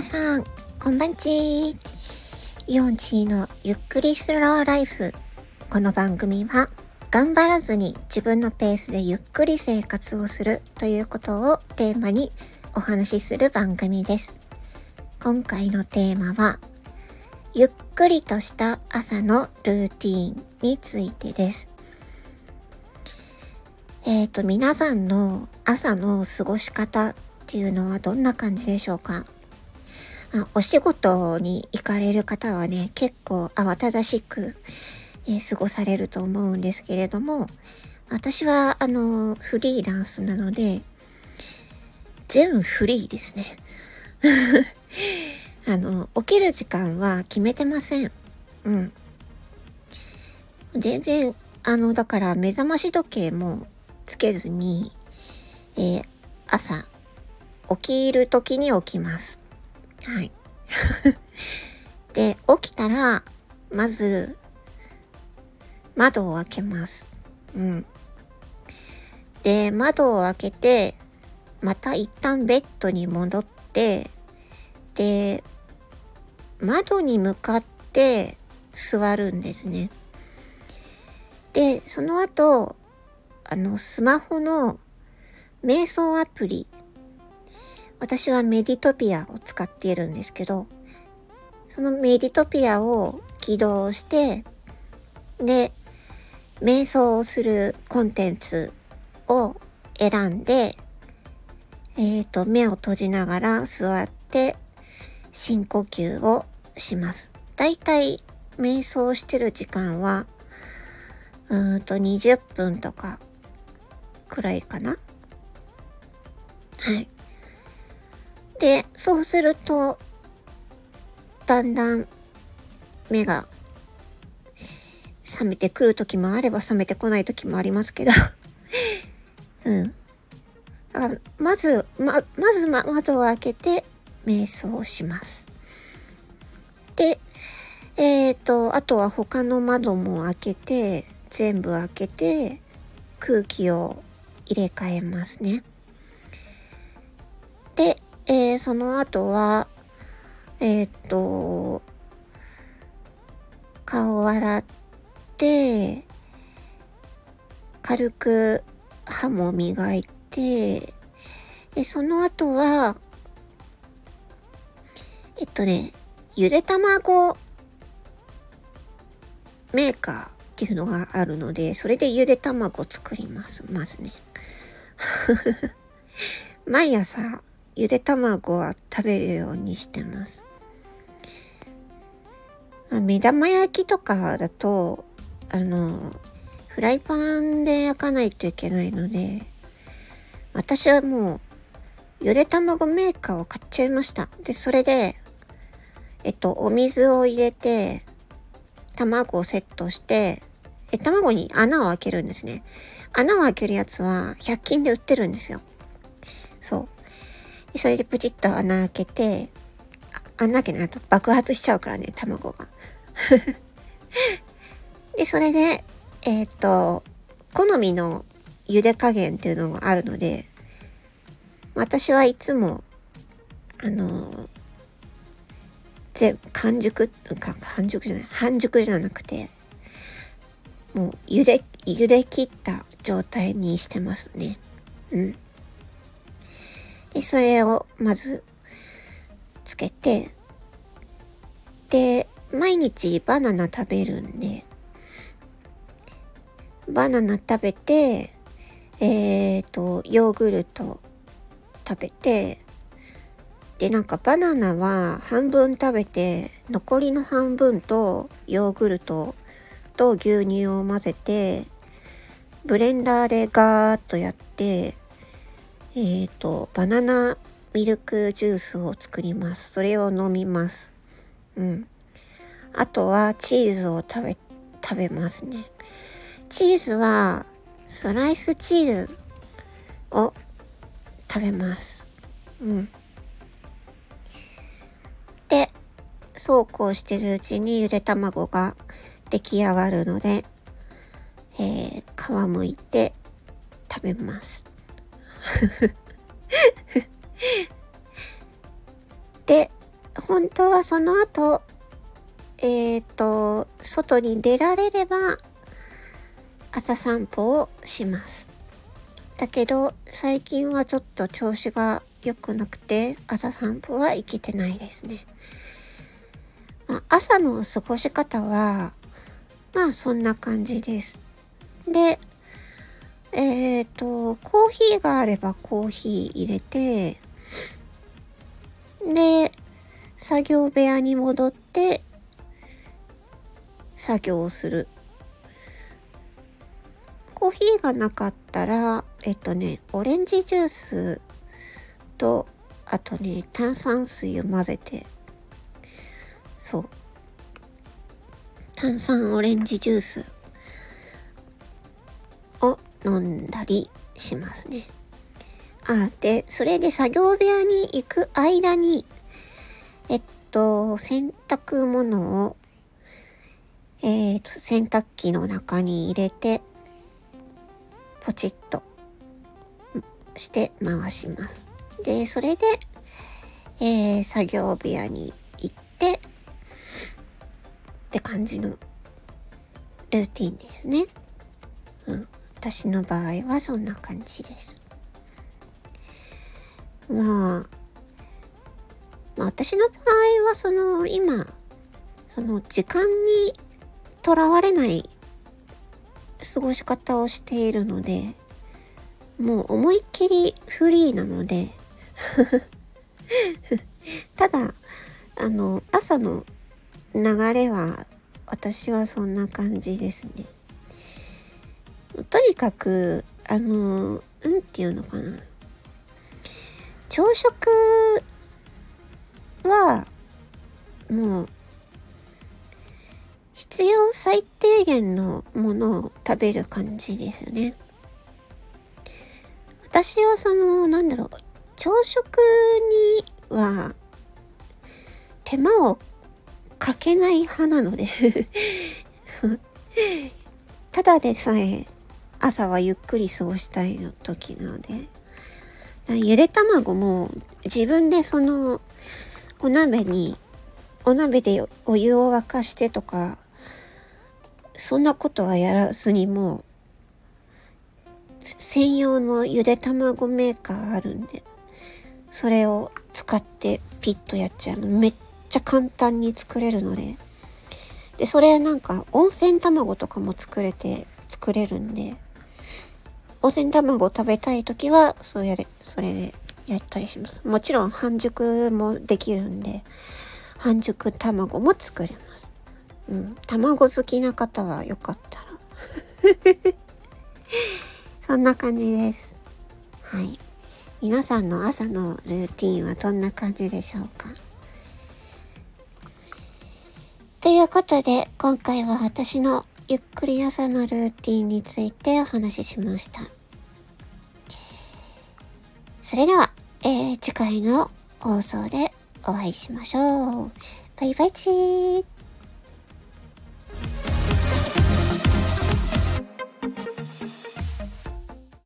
皆さん、こんばんち。イオンチーのゆっくりスローライフ。この番組は、頑張らずに自分のペースでゆっくり生活をするということをテーマにお話しする番組です。今回のテーマは、ゆっくりとした朝のルーティーンについてです。えっ、ー、と、皆さんの朝の過ごし方っていうのはどんな感じでしょうか？あお仕事に行かれる方はね、結構慌ただしく、えー、過ごされると思うんですけれども、私は、あの、フリーランスなので、全フリーですね。あの、起きる時間は決めてません。うん。全然、あの、だから目覚まし時計もつけずに、えー、朝、起きる時に起きます。はい。で、起きたら、まず、窓を開けます。うん。で、窓を開けて、また一旦ベッドに戻って、で、窓に向かって座るんですね。で、その後、あの、スマホの瞑想アプリ、私はメディトピアを使っているんですけど、そのメディトピアを起動して、で、瞑想をするコンテンツを選んで、えっ、ー、と、目を閉じながら座って深呼吸をします。だいたい瞑想してる時間は、うーんと20分とかくらいかな。はい。で、そうすると、だんだん目が覚めてくる時もあれば覚めてこない時もありますけど うん。だからまず、ま、まず、ま、窓を開けて瞑想します。で、えっ、ー、と、あとは他の窓も開けて、全部開けて、空気を入れ替えますね。で、えー、その後は、えっ、と、顔を洗って、軽く歯も磨いて、で、その後は、えっとね、ゆで卵メーカーっていうのがあるので、それでゆで卵作ります。まずね。毎朝、ゆで卵は食べるようにしてます。ま目玉焼きとかだと、あの、フライパンで焼かないといけないので、私はもう、ゆで卵メーカーを買っちゃいました。で、それで、えっと、お水を入れて、卵をセットして、え、卵に穴を開けるんですね。穴を開けるやつは100均で売ってるんですよ。そう。それでプチッと穴開けて、穴開けないと爆発しちゃうからね、卵が。で、それで、えっ、と、好みの茹で加減っていうのがあるので、私はいつも、あの全完熟完熟じゃない半熟じゃなくてもう茹で茹で切った状態にしてますねうんでそれをまずつけてで毎日バナナ食べるんでバナナ食べてえっ、ー、とヨーグルト食べてでなんかバナナは半分食べて残りの半分とヨーグルトと牛乳を混ぜてブレンダーでガーッとやってえっ、ー、とバナナミルクジュースを作ります。それを飲みます。うん。あとはチーズを食べ食べますね。チーズはスライスチーズを食べます。うん。でそうこうしてるうちにゆで卵が出来上がるので、えー、皮むいて食べます。で、本当はその後、えっ、ー、と、外に出られれば、朝散歩をします。だけど、最近はちょっと調子が良くなくて、朝散歩は行けてないですね。まあ、朝の過ごし方は、まあそんな感じです。で、ーヒーがあればコーヒー入れて、で、作業部屋に戻って、作業をする。コーヒーがなかったら、えっとね、オレンジジュースと、あとね、炭酸水を混ぜて、そう。炭酸オレンジジュースを飲んだりしますね。あ、で、それで作業部屋に行く間に、えっと、洗濯物を、えっ、と、洗濯機の中に入れて、ポチッとして回します。で、それで、えー、作業部屋に行って、って感じのルーティンですね。うん。私の場合はそんな感じです。まあ、まあ、私の場合はその今、その時間にとらわれない過ごし方をしているので、もう思いっきりフリーなので ただ、あの、朝の流れは私はそんな感じですね。とにかく、あの、うんていうのかな。朝食は、もう、必要最低限のものを食べる感じですよね。私はその、なんだろう、朝食には手間をかけない派なのでただでさえ朝はゆっくり過ごしたいの時なので、ゆで卵も自分でそのお鍋に、お鍋でお湯を沸かしてとか、そんなことはやらずにもう、専用のゆで卵メーカーあるんで、それを使ってピッとやっちゃうの。めっちゃ簡単に作れるので。で、それなんか温泉卵とかも作れて、作れるんで、温泉卵を食べたい時は、そうやれ、それでやったりします。もちろん半熟もできるんで、半熟卵も作れます。うん。卵好きな方はよかったら そんな感じです。はい。皆さんの朝のルーティンはどんな感じでしょうか？ということで、今回は私のゆっくり朝のルーティンについてお話ししました。それでは、えー、次回の放送でお会いしましょう。バイバイチー